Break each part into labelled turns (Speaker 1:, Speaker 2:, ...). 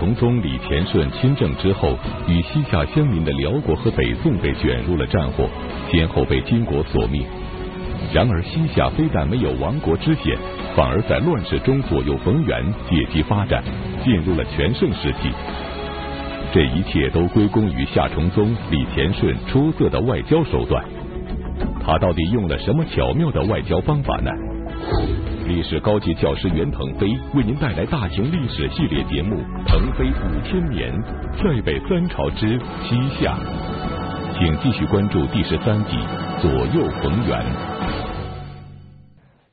Speaker 1: 崇宗李干顺亲政之后，与西夏相邻的辽国和北宋被卷入了战火，先后被金国所灭。然而，西夏非但没有亡国之险，反而在乱世中左右逢源，借机发展，进入了全盛时期。这一切都归功于夏崇宗李干顺出色的外交手段。他到底用了什么巧妙的外交方法呢？历史高级教师袁腾飞为您带来大型历史系列节目《腾飞五千年》，塞北三朝之西夏，请继续关注第十三集左右逢源。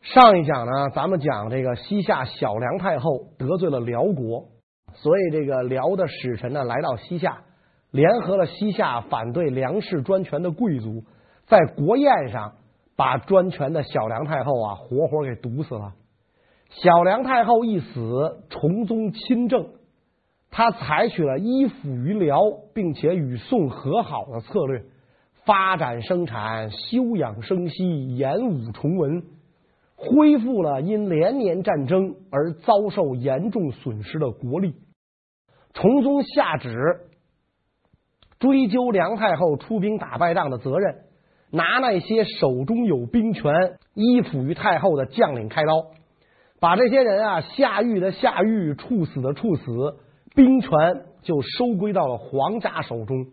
Speaker 2: 上一讲呢，咱们讲这个西夏小梁太后得罪了辽国，所以这个辽的使臣呢来到西夏，联合了西夏反对梁氏专权的贵族，在国宴上。把专权的小梁太后啊，活活给毒死了。小梁太后一死，崇宗亲政，他采取了依附于辽，并且与宋和好的策略，发展生产，休养生息，演武崇文，恢复了因连年战争而遭受严重损失的国力。崇宗下旨追究梁太后出兵打败仗的责任。拿那些手中有兵权、依附于太后的将领开刀，把这些人啊下狱的下狱、处死的处死，兵权就收归到了皇家手中。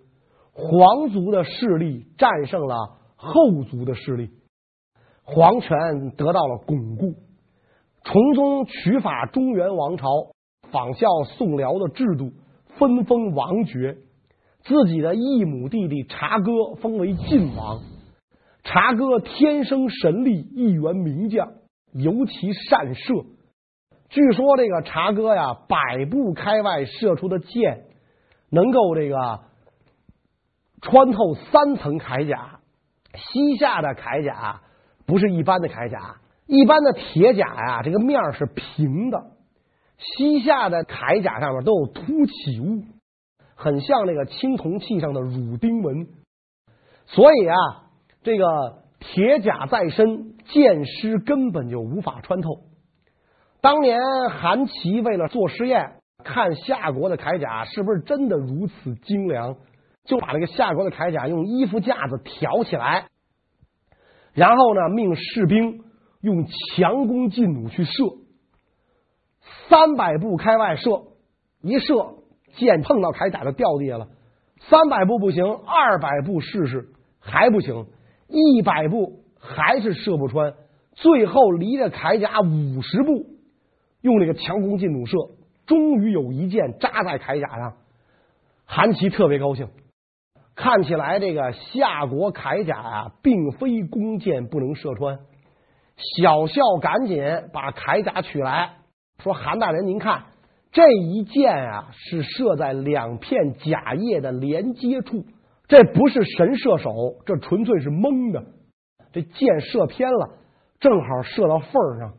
Speaker 2: 皇族的势力战胜了后族的势力，皇权得到了巩固。崇宗取法中原王朝，仿效宋辽的制度，分封王爵，自己的异母弟弟察哥封为晋王。茶哥天生神力，一员名将，尤其善射。据说这个茶哥呀，百步开外射出的箭，能够这个穿透三层铠甲。西夏的铠甲不是一般的铠甲，一般的铁甲呀，这个面是平的。西夏的铠甲上面都有凸起物，很像那个青铜器上的乳钉纹。所以啊。这个铁甲在身，箭矢根本就无法穿透。当年韩琦为了做实验，看夏国的铠甲是不是真的如此精良，就把这个夏国的铠甲用衣服架子挑起来，然后呢，命士兵用强弓劲弩去射，三百步开外射，一射箭碰到铠甲就掉地下了。三百步不行，二百步试试还不行。一百步还是射不穿，最后离着铠甲五十步，用这个强弓劲弩射，终于有一箭扎在铠甲上。韩琦特别高兴，看起来这个夏国铠甲啊，并非弓箭不能射穿。小校赶紧把铠甲取来，说：“韩大人，您看这一箭啊，是射在两片甲叶的连接处。”这不是神射手，这纯粹是蒙的。这箭射偏了，正好射到缝上，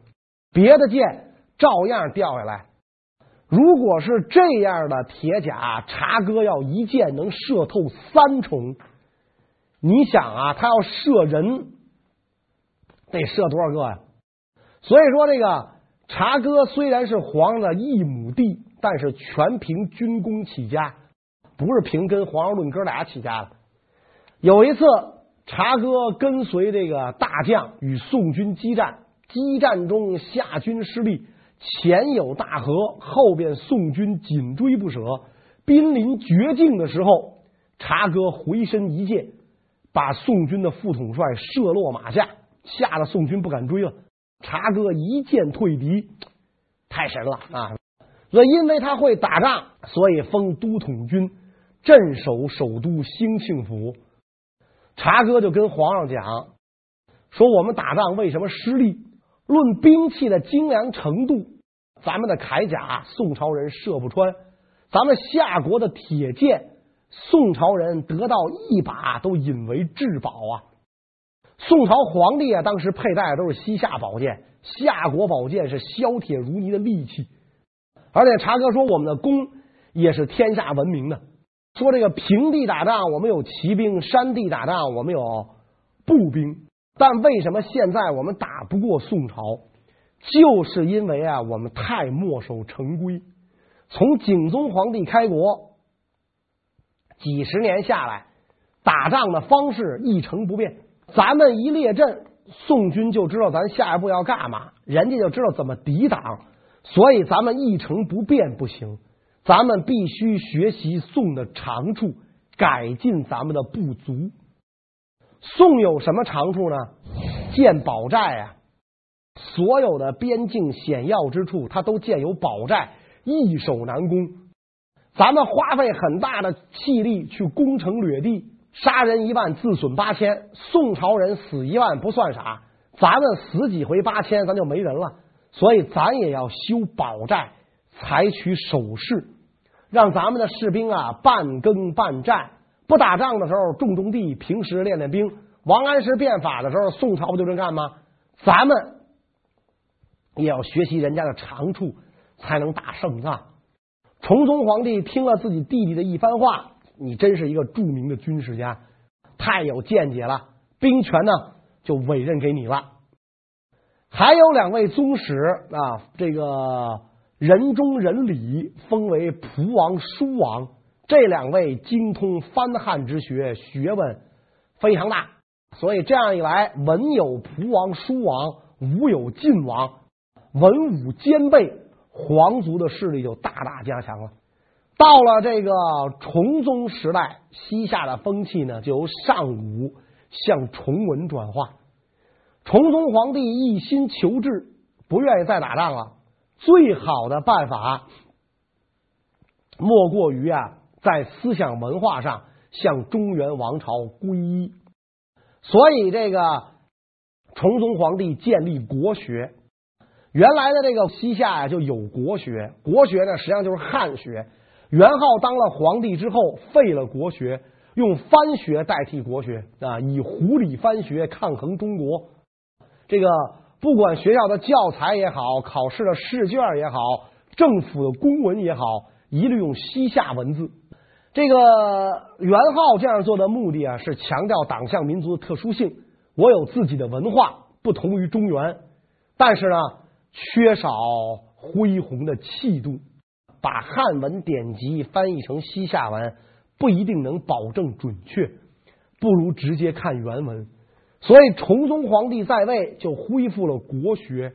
Speaker 2: 别的箭照样掉下来。如果是这样的铁甲，察哥要一箭能射透三重。你想啊，他要射人，得射多少个呀？所以说，这个察哥虽然是皇上的异母弟，但是全凭军功起家。不是凭跟皇上论哥俩起家的。有一次，茶哥跟随这个大将与宋军激战，激战中夏军失利，前有大河，后边宋军紧追不舍，濒临绝境的时候，茶哥回身一箭，把宋军的副统帅射落马下，吓得宋军不敢追了。茶哥一箭退敌，太神了啊！所以因为他会打仗，所以封都统军。镇守首都兴庆府，茶哥就跟皇上讲说：“我们打仗为什么失利？论兵器的精良程度，咱们的铠甲宋朝人射不穿；咱们夏国的铁剑，宋朝人得到一把都引为至宝啊！宋朝皇帝啊，当时佩戴的都是西夏宝剑，夏国宝剑是削铁如泥的利器。而且茶哥说，我们的弓也是天下闻名的。”说这个平地打仗，我们有骑兵；山地打仗，我们有步兵。但为什么现在我们打不过宋朝？就是因为啊，我们太墨守成规。从景宗皇帝开国几十年下来，打仗的方式一成不变。咱们一列阵，宋军就知道咱下一步要干嘛，人家就知道怎么抵挡。所以咱们一成不变不行，咱们必须学习宋的长处，改进咱们的不足。宋有什么长处呢？建堡寨啊，所有的边境险要之处，它都建有堡寨，易守难攻。咱们花费很大的气力去攻城掠地，杀人一万，自损八千。宋朝人死一万不算啥，咱们死几回八千，咱就没人了。所以，咱也要修堡寨，采取守势，让咱们的士兵啊半耕半战，不打仗的时候种种地，平时练练兵。王安石变法的时候，宋朝不就这么干吗？咱们也要学习人家的长处，才能打胜仗。崇宗皇帝听了自己弟弟的一番话，你真是一个著名的军事家，太有见解了。兵权呢，就委任给你了。还有两位宗室啊，这个仁中仁礼，封为蒲王、书王。这两位精通翻汉之学，学问非常大，所以这样一来，文有蒲王、书王，武有晋王，文武兼备，皇族的势力就大大加强了。到了这个崇宗时代，西夏的风气呢，就由尚武向崇文转化。崇宗皇帝一心求治，不愿意再打仗了。最好的办法，莫过于啊，在思想文化上向中原王朝皈依。所以，这个崇宗皇帝建立国学。原来的这个西夏呀，就有国学。国学呢，实际上就是汉学。元昊当了皇帝之后，废了国学，用藩学代替国学啊，以胡里藩学抗衡中国。这个不管学校的教材也好，考试的试卷也好，政府的公文也好，一律用西夏文字。这个元昊这样做的目的啊，是强调党项民族的特殊性。我有自己的文化，不同于中原，但是呢，缺少恢宏的气度。把汉文典籍翻译成西夏文，不一定能保证准确，不如直接看原文。所以，崇宗皇帝在位就恢复了国学，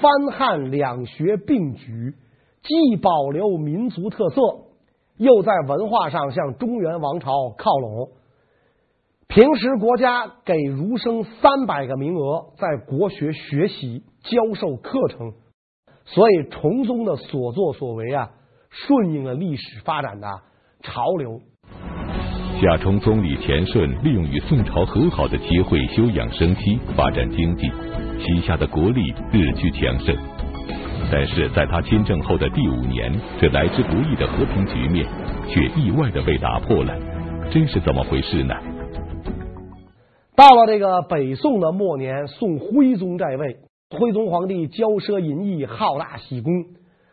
Speaker 2: 藩汉两学并举，既保留民族特色，又在文化上向中原王朝靠拢。平时国家给儒生三百个名额在国学学习教授课程，所以崇宗的所作所为啊，顺应了历史发展的潮流。
Speaker 1: 夏充宗理田顺利用与宋朝和好的机会休养生息，发展经济，旗下的国力日趋强盛。但是在他亲政后的第五年，这来之不易的和平局面却意外的被打破了，真是怎么回事呢？
Speaker 2: 到了这个北宋的末年，宋徽宗在位，徽宗皇帝骄奢淫逸，好大喜功，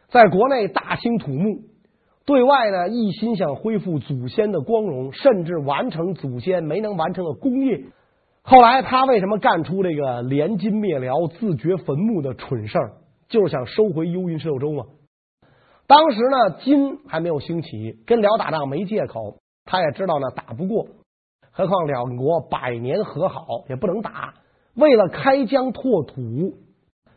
Speaker 2: 在国内大兴土木。对外呢，一心想恢复祖先的光荣，甚至完成祖先没能完成的功业。后来他为什么干出这个连金灭辽、自掘坟墓的蠢事儿？就是想收回幽云十六州嘛。当时呢，金还没有兴起，跟辽打仗没借口。他也知道呢，打不过。何况两国百年和好，也不能打。为了开疆拓土，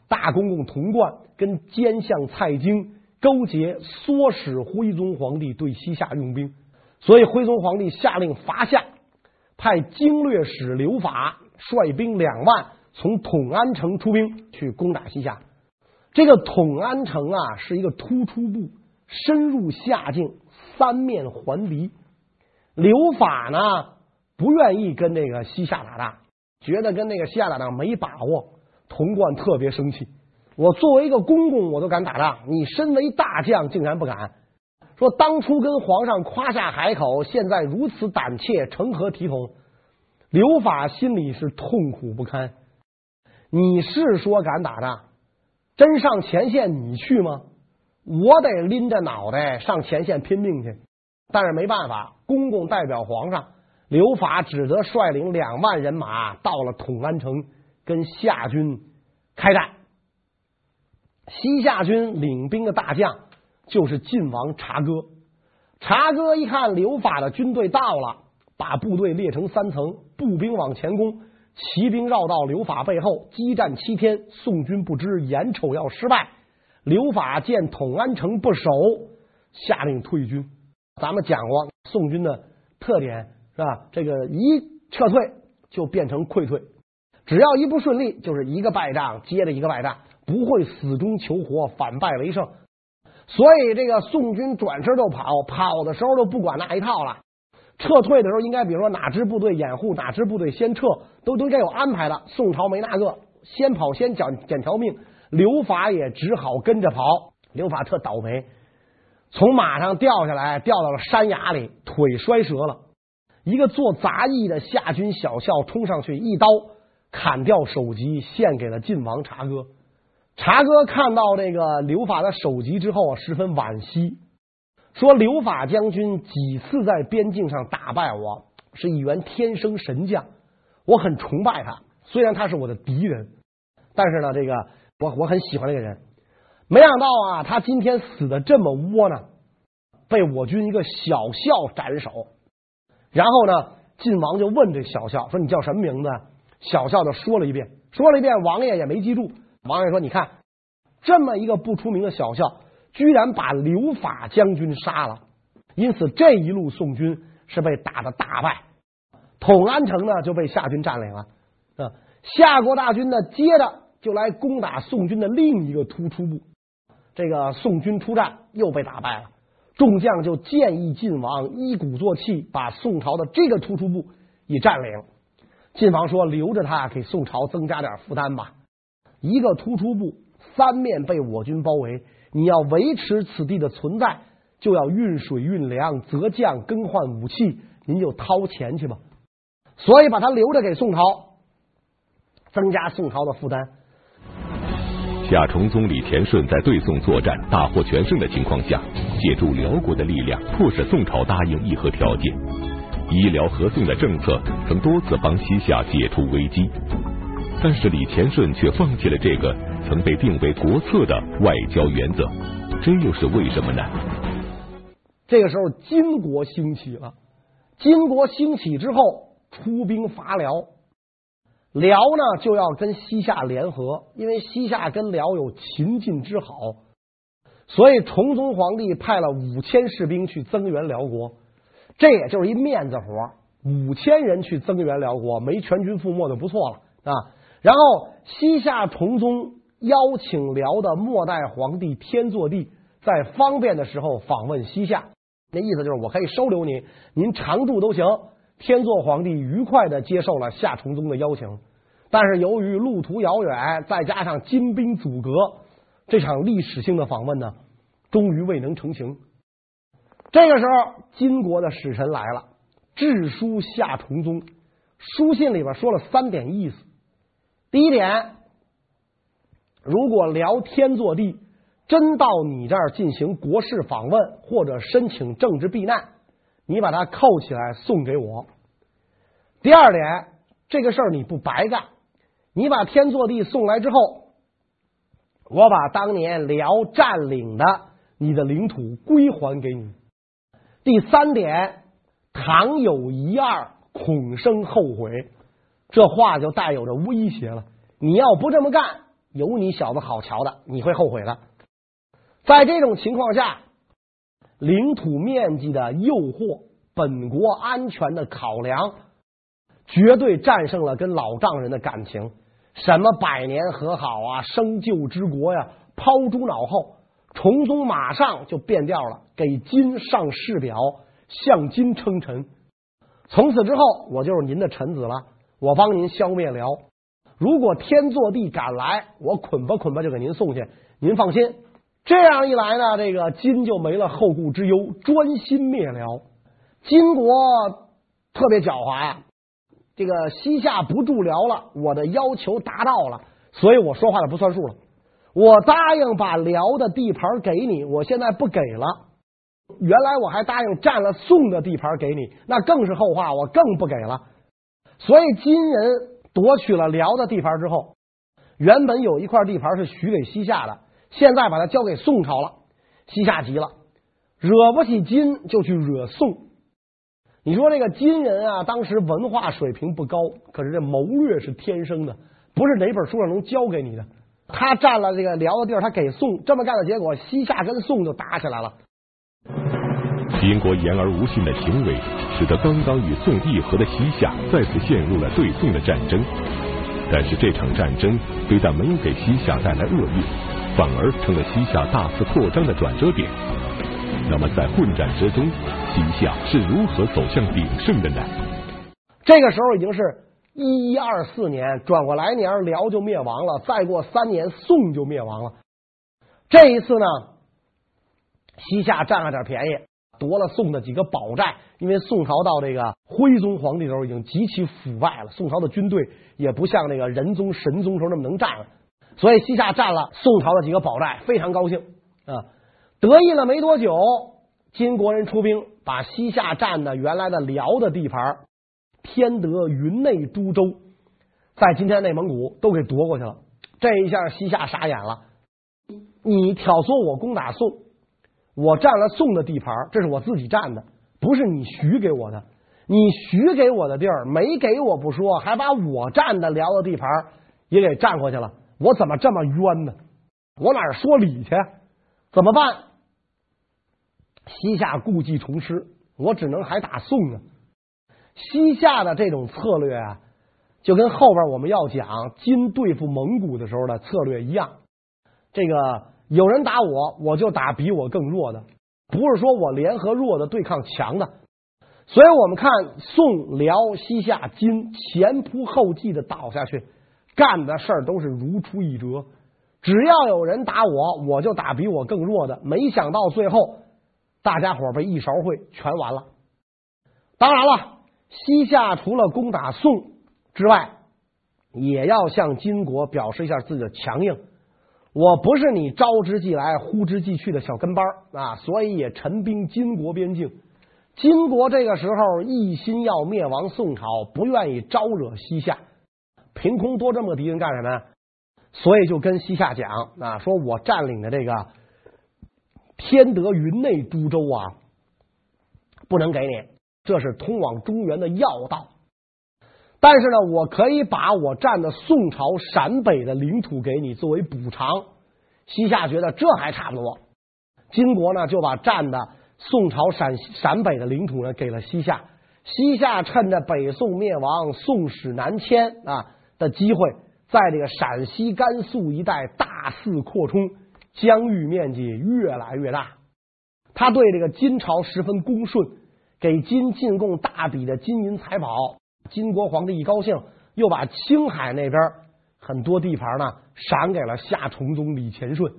Speaker 2: 大公公童贯跟奸相蔡京。勾结唆使徽宗皇帝对西夏用兵，所以徽宗皇帝下令伐夏，派经略使刘法率兵两万从统安城出兵去攻打西夏。这个统安城啊，是一个突出部，深入夏境，三面环敌。刘法呢，不愿意跟那个西夏打仗，觉得跟那个西夏打仗没把握。童贯特别生气。我作为一个公公，我都敢打仗，你身为大将竟然不敢。说当初跟皇上夸下海口，现在如此胆怯，成何体统？刘法心里是痛苦不堪。你是说敢打仗，真上前线你去吗？我得拎着脑袋上前线拼命去。但是没办法，公公代表皇上，刘法只得率领两万人马到了统安城，跟夏军开战。西夏军领兵的大将就是晋王察哥。察哥一看刘法的军队到了，把部队列成三层，步兵往前攻，骑兵绕到刘法背后，激战七天。宋军不知眼瞅要失败，刘法见统安城不守，下令退军。咱们讲过宋军的特点是吧？这个一撤退就变成溃退，只要一不顺利，就是一个败仗接着一个败仗，不会死中求活，反败为胜。所以这个宋军转身就跑，跑的时候就不管那一套了。撤退的时候，应该比如说哪支部队掩护，哪支部队先撤，都都应该有安排的。宋朝没那个，先跑先捡捡条命。刘法也只好跟着跑。刘法特倒霉，从马上掉下来，掉到了山崖里，腿摔折了。一个做杂役的下军小校冲上去，一刀砍掉首级，献给了晋王察哥。察哥看到这个刘法的首级之后啊，十分惋惜，说：“刘法将军几次在边境上打败我，是一员天生神将，我很崇拜他。虽然他是我的敌人，但是呢，这个我我很喜欢这个人。没想到啊，他今天死的这么窝囊，被我军一个小校斩首。然后呢，晋王就问这小校说：‘你叫什么名字？’小校就说了一遍，说了一遍，王爷也没记住。”王爷说：“你看，这么一个不出名的小校，居然把刘法将军杀了。因此，这一路宋军是被打的大败，统安城呢就被夏军占领了。啊，夏国大军呢接着就来攻打宋军的另一个突出部。这个宋军出战又被打败了，众将就建议晋王一鼓作气把宋朝的这个突出部也占领。晋王说：留着他，给宋朝增加点负担吧。”一个突出部三面被我军包围，你要维持此地的存在，就要运水运粮，择将更换武器，您就掏钱去吧。所以把他留着给宋朝，增加宋朝的负担。
Speaker 1: 夏崇宗李田顺在对宋作战大获全胜的情况下，借助辽国的力量，迫使宋朝答应议和条件。医辽合宋的政策曾多次帮西夏解除危机。但是李乾顺却放弃了这个曾被定为国策的外交原则，这又是为什么呢？
Speaker 2: 这个时候，金国兴起了。金国兴起之后，出兵伐辽，辽呢就要跟西夏联合，因为西夏跟辽有秦晋之好，所以崇宗皇帝派了五千士兵去增援辽国，这也就是一面子活，五千人去增援辽国，没全军覆没就不错了啊。然后，西夏崇宗邀请辽的末代皇帝天祚帝在方便的时候访问西夏，那意思就是我可以收留您，您常住都行。天祚皇帝愉快的接受了夏崇宗的邀请，但是由于路途遥远，再加上金兵阻隔，这场历史性的访问呢，终于未能成行。这个时候，金国的使臣来了，致书夏崇宗，书信里边说了三点意思。第一点，如果辽天祚帝真到你这儿进行国事访问或者申请政治避难，你把他扣起来送给我。第二点，这个事儿你不白干，你把天祚帝送来之后，我把当年辽占领的你的领土归还给你。第三点，倘有一二，恐生后悔。这话就带有着威胁了。你要不这么干，有你小子好瞧的，你会后悔的。在这种情况下，领土面积的诱惑，本国安全的考量，绝对战胜了跟老丈人的感情。什么百年和好啊，生救之国呀，抛诸脑后。崇宗马上就变调了，给金上誓表，向金称臣。从此之后，我就是您的臣子了。我帮您消灭辽，如果天作地敢来，我捆吧捆吧就给您送去。您放心，这样一来呢，这个金就没了后顾之忧，专心灭辽。金国特别狡猾呀，这个西夏不助辽了，我的要求达到了，所以我说话就不算数了。我答应把辽的地盘给你，我现在不给了。原来我还答应占了宋的地盘给你，那更是后话，我更不给了。所以金人夺取了辽的地盘之后，原本有一块地盘是许给西夏的，现在把它交给宋朝了。西夏急了，惹不起金就去惹宋。你说这个金人啊，当时文化水平不高，可是这谋略是天生的，不是哪本书上能教给你的。他占了这个辽的地儿，他给宋这么干的结果，西夏跟宋就打起来了。
Speaker 1: 金国言而无信的行为，使得刚刚与宋议和的西夏再次陷入了对宋的战争。但是这场战争非但没有给西夏带来厄运，反而成了西夏大肆扩张的转折点。那么在混战之中，西夏是如何走向鼎盛的呢？
Speaker 2: 这个时候已经是。一一二四年，转过来年，辽就灭亡了。再过三年，宋就灭亡了。这一次呢，西夏占了点便宜，夺了宋的几个宝寨。因为宋朝到这个徽宗皇帝时候，已经极其腐败了。宋朝的军队也不像那个仁宗、神宗时候那么能战了。所以西夏占了宋朝的几个宝寨，非常高兴啊！得意了没多久，金国人出兵，把西夏占的原来的辽的地盘。天德、云内、都州，在今天内蒙古都给夺过去了。这一下西夏傻眼了。你挑唆我攻打宋，我占了宋的地盘，这是我自己占的，不是你许给我的。你许给我的地儿没给我不说，还把我占的辽的地盘也给占过去了。我怎么这么冤呢？我哪说理去？怎么办？西夏故技重施，我只能还打宋呢。西夏的这种策略啊，就跟后边我们要讲金对付蒙古的时候的策略一样。这个有人打我，我就打比我更弱的，不是说我联合弱的对抗强的。所以我们看宋、辽、西夏、金前仆后继的倒下去，干的事儿都是如出一辙。只要有人打我，我就打比我更弱的。没想到最后大家伙被一勺烩，全完了。当然了。西夏除了攻打宋之外，也要向金国表示一下自己的强硬。我不是你招之即来、呼之即去的小跟班啊，所以也陈兵金国边境。金国这个时候一心要灭亡宋朝，不愿意招惹西夏，凭空多这么个敌人干什么呀？所以就跟西夏讲啊，说我占领的这个天德、云内、都州啊，不能给你。这是通往中原的要道，但是呢，我可以把我占的宋朝陕北的领土给你作为补偿。西夏觉得这还差不多，金国呢就把占的宋朝陕陕北的领土呢给了西夏。西夏趁着北宋灭亡、宋史南迁啊的机会，在这个陕西、甘肃一带大肆扩充，疆域面积越来越大。他对这个金朝十分恭顺。给金进贡大笔的金银财宝，金国皇帝一高兴，又把青海那边很多地盘呢赏给了夏崇宗李干顺。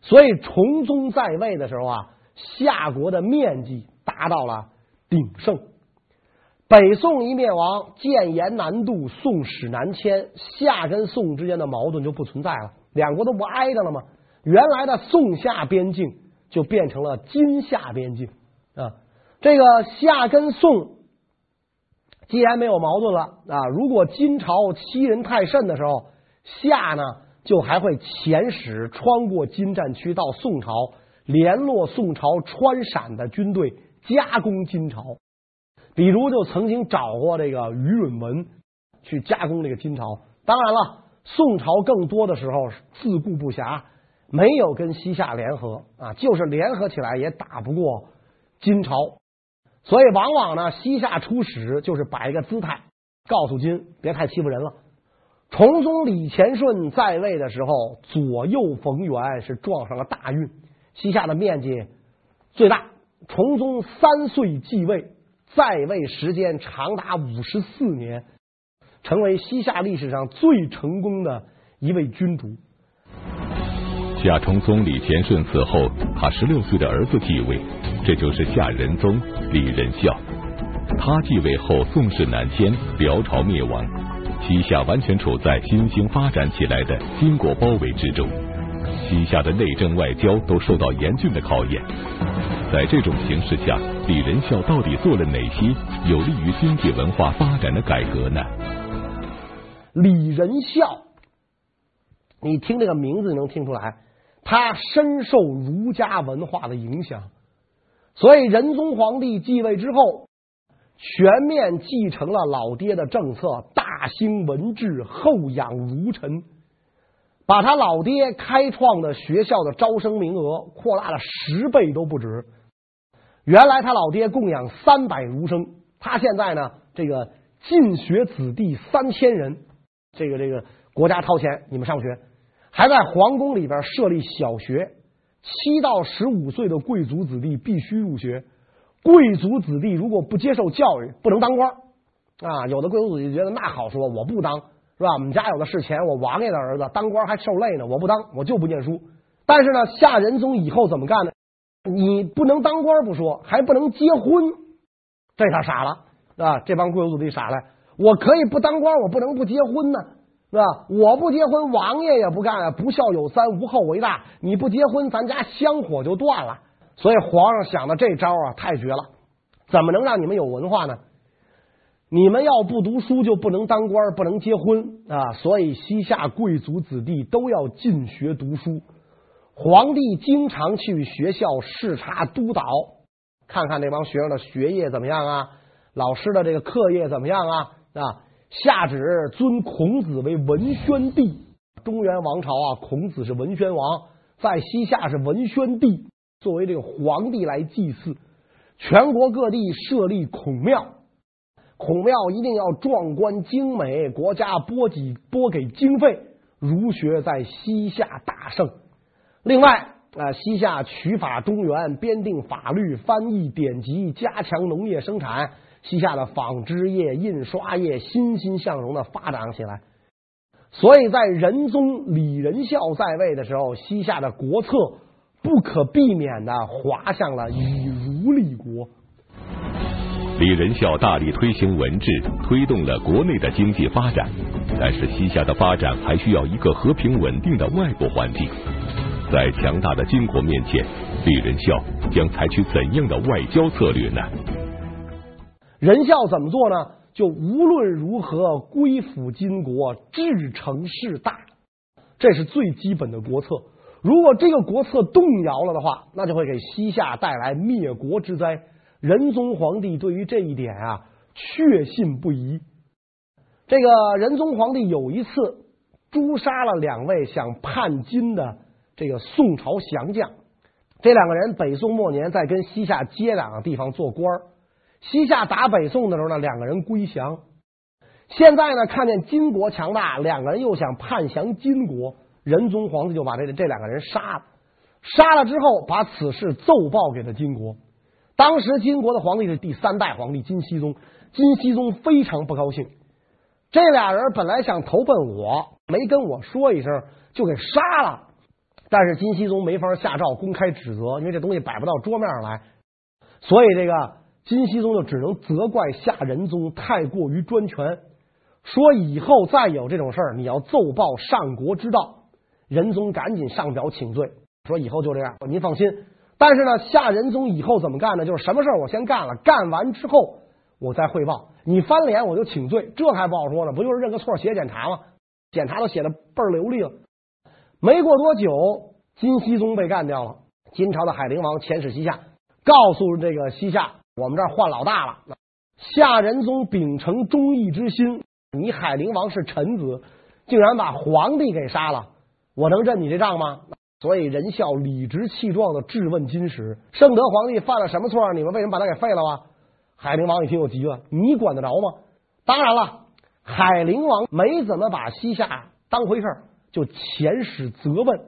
Speaker 2: 所以崇宗在位的时候啊，夏国的面积达到了鼎盛。北宋一灭亡，建言南渡，宋史南迁，夏跟宋之间的矛盾就不存在了，两国都不挨着了吗？原来的宋夏边境就变成了金夏边境啊。这个夏跟宋既然没有矛盾了啊，如果金朝欺人太甚的时候，夏呢就还会遣使穿过金战区到宋朝，联络宋朝川陕的军队夹攻金朝。比如就曾经找过这个于允文去夹攻这个金朝。当然了，宋朝更多的时候自顾不暇，没有跟西夏联合啊，就是联合起来也打不过金朝。所以，往往呢，西夏出使就是摆一个姿态，告诉金别太欺负人了。崇宗李干顺在位的时候，左右逢源，是撞上了大运。西夏的面积最大。崇宗三岁继位，在位时间长达五十四年，成为西夏历史上最成功的一位君主。
Speaker 1: 夏崇宗李贤顺死后，他十六岁的儿子继位。这就是夏仁宗李仁孝，他继位后，宋室南迁，辽朝灭亡，西夏完全处在新兴发展起来的金国包围之中，西夏的内政外交都受到严峻的考验。在这种形势下，李仁孝到底做了哪些有利于经济文化发展的改革呢？
Speaker 2: 李仁孝，你听这个名字能听出来，他深受儒家文化的影响，所以仁宗皇帝继位之后，全面继承了老爹的政策，大兴文治，厚养儒臣，把他老爹开创的学校的招生名额扩大了十倍都不止。原来他老爹供养三百儒生，他现在呢，这个进学子弟三千人，这个这个国家掏钱，你们上学。还在皇宫里边设立小学，七到十五岁的贵族子弟必须入学。贵族子弟如果不接受教育，不能当官啊！有的贵族子弟觉得那好说，我不当是吧？我们家有的是钱，我王爷的儿子当官还受累呢，我不当，我就不念书。但是呢，夏仁宗以后怎么干呢？你不能当官不说，还不能结婚，这下傻了啊！这帮贵族子弟傻了，我可以不当官，我不能不结婚呢。是吧？我不结婚，王爷也不干啊！不孝有三，无后为大。你不结婚，咱家香火就断了。所以皇上想的这招啊，太绝了！怎么能让你们有文化呢？你们要不读书，就不能当官，不能结婚啊！所以西夏贵族子弟都要进学读书。皇帝经常去学校视察督导，看看那帮学生的学业怎么样啊，老师的这个课业怎么样啊啊！下旨尊孔子为文宣帝，中原王朝啊，孔子是文宣王，在西夏是文宣帝，作为这个皇帝来祭祀，全国各地设立孔庙，孔庙一定要壮观精美，国家拨给拨给经费，儒学在西夏大盛。另外啊，西夏取法中原，编定法律，翻译典籍，加强农业生产。西夏的纺织业、印刷业欣欣向荣的发展起来，所以在仁宗李仁孝在位的时候，西夏的国策不可避免的滑向了以儒立国。
Speaker 1: 李仁孝大力推行文治，推动了国内的经济发展，但是西夏的发展还需要一个和平稳定的外部环境。在强大的金国面前，李仁孝将采取怎样的外交策略呢？
Speaker 2: 仁孝怎么做呢？就无论如何归附金国，至成事大，这是最基本的国策。如果这个国策动摇了的话，那就会给西夏带来灭国之灾。仁宗皇帝对于这一点啊，确信不疑。这个仁宗皇帝有一次诛杀了两位想叛金的这个宋朝降将，这两个人北宋末年在跟西夏接壤的地方做官儿。西夏打北宋的时候呢，两个人归降。现在呢，看见金国强大，两个人又想叛降金国，仁宗皇帝就把这这两个人杀了。杀了之后，把此事奏报给了金国。当时金国的皇帝是第三代皇帝金熙宗，金熙宗非常不高兴。这俩人本来想投奔我，没跟我说一声就给杀了。但是金熙宗没法下诏公开指责，因为这东西摆不到桌面上来，所以这个。金熙宗就只能责怪夏仁宗太过于专权，说以后再有这种事儿，你要奏报上国之道。仁宗赶紧上表请罪，说以后就这样，您放心。但是呢，夏仁宗以后怎么干呢？就是什么事儿我先干了，干完之后我再汇报。你翻脸我就请罪，这还不好说呢，不就是认个错写检查吗？检查都写的倍儿流利了。没过多久，金熙宗被干掉了。金朝的海陵王遣使西夏，告诉这个西夏。我们这儿换老大了，夏仁宗秉承忠义之心，你海陵王是臣子，竟然把皇帝给杀了，我能认你这账吗？所以仁孝理直气壮的质问金石：圣德皇帝犯了什么错？你们为什么把他给废了啊？海陵王一听就急了，你管得着吗？当然了，海陵王没怎么把西夏当回事儿，就遣使责问。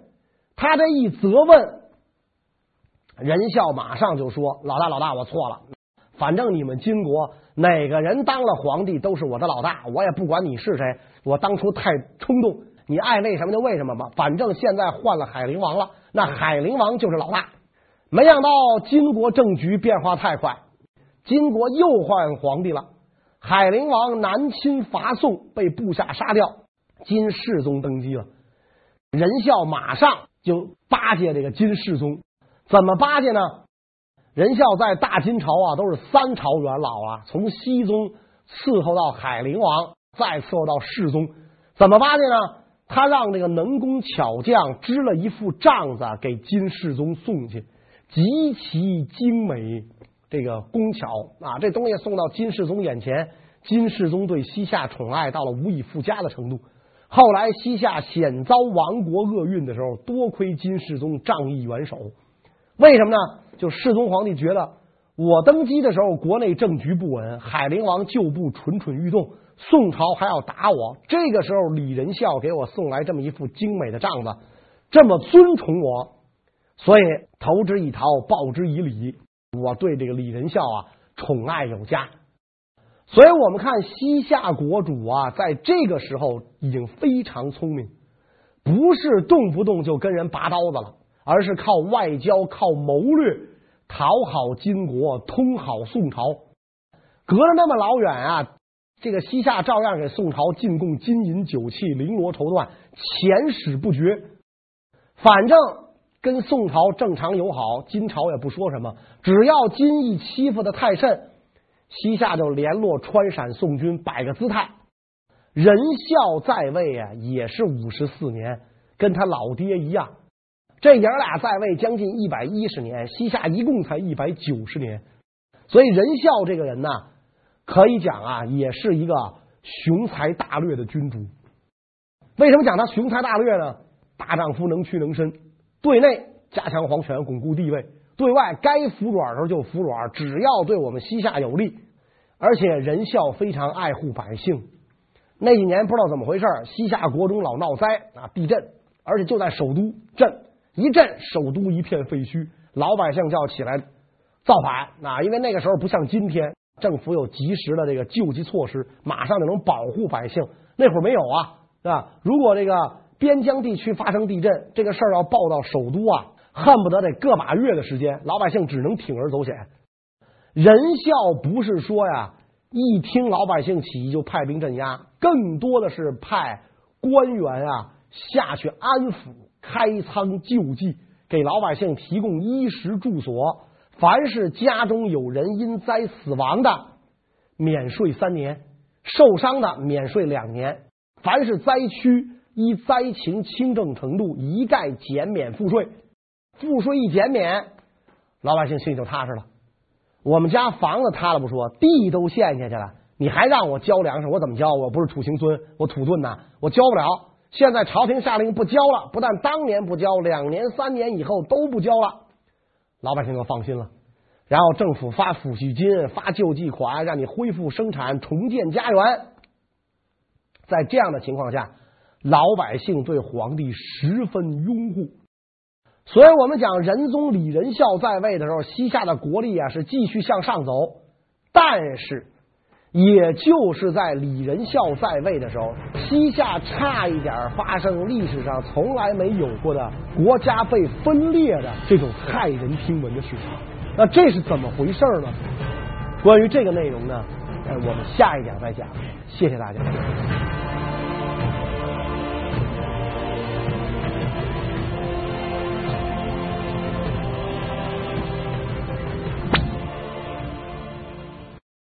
Speaker 2: 他这一责问，仁孝马上就说：老大，老大，我错了。反正你们金国哪个人当了皇帝都是我的老大，我也不管你是谁。我当初太冲动，你爱为什么就为什么吧。反正现在换了海陵王了，那海陵王就是老大。没想到金国政局变化太快，金国又换皇帝了。海陵王南侵伐宋，被部下杀掉。金世宗登基了，仁孝马上就巴结这个金世宗。怎么巴结呢？仁孝在大金朝啊，都是三朝元老啊，从熹宗伺候到海陵王，再伺候到世宗。怎么巴结呢？他让这个能工巧匠织了一副帐子给金世宗送去，极其精美。这个工巧啊，这东西送到金世宗眼前，金世宗对西夏宠爱到了无以复加的程度。后来西夏险遭亡国厄运的时候，多亏金世宗仗义援手。为什么呢？就世宗皇帝觉得我登基的时候，国内政局不稳，海陵王旧部蠢蠢欲动，宋朝还要打我。这个时候，李仁孝给我送来这么一副精美的帐子，这么尊崇我，所以投之以桃，报之以李。我对这个李仁孝啊宠爱有加，所以我们看西夏国主啊，在这个时候已经非常聪明，不是动不动就跟人拔刀子了，而是靠外交、靠谋略讨好金国，通好宋朝。隔了那么老远啊，这个西夏照样给宋朝进贡金银酒器、绫罗绸缎，遣使不绝。反正。跟宋朝正常友好，金朝也不说什么。只要金一欺负的太甚，西夏就联络川陕宋军，摆个姿态。仁孝在位啊，也是五十四年，跟他老爹一样。这爷俩在位将近一百一十年，西夏一共才一百九十年。所以仁孝这个人呢，可以讲啊，也是一个雄才大略的君主。为什么讲他雄才大略呢？大丈夫能屈能伸。对内加强皇权，巩固地位；对外该服软的时候就服软，只要对我们西夏有利。而且仁孝非常爱护百姓。那几年不知道怎么回事，西夏国中老闹灾啊，地震，而且就在首都震，一震首都一片废墟，老百姓就要起来造反啊！因为那个时候不像今天，政府有及时的这个救济措施，马上就能保护百姓。那会儿没有啊，是吧？如果这个。边疆地区发生地震，这个事儿要报到首都啊，恨不得得个把月的时间，老百姓只能铤而走险。仁孝不是说呀，一听老百姓起义就派兵镇压，更多的是派官员啊下去安抚、开仓救济，给老百姓提供衣食住所。凡是家中有人因灾死亡的，免税三年；受伤的免税两年。凡是灾区。依灾情轻重程度一概减免赋税，赋税一减免，老百姓心里就踏实了。我们家房子塌了不说，地都陷下去了，你还让我交粮食？我怎么交？我不是土行孙，我土遁呐，我交不了。现在朝廷下令不交了，不但当年不交，两年、三年以后都不交了，老百姓就放心了。然后政府发抚恤金、发救济款，让你恢复生产、重建家园。在这样的情况下。老百姓对皇帝十分拥护，所以我们讲仁宗李仁孝在位的时候，西夏的国力啊是继续向上走。但是，也就是在李仁孝在位的时候，西夏差一点发生历史上从来没有过的国家被分裂的这种骇人听闻的事情。那这是怎么回事呢？关于这个内容呢，呃，我们下一讲再讲。谢谢大家。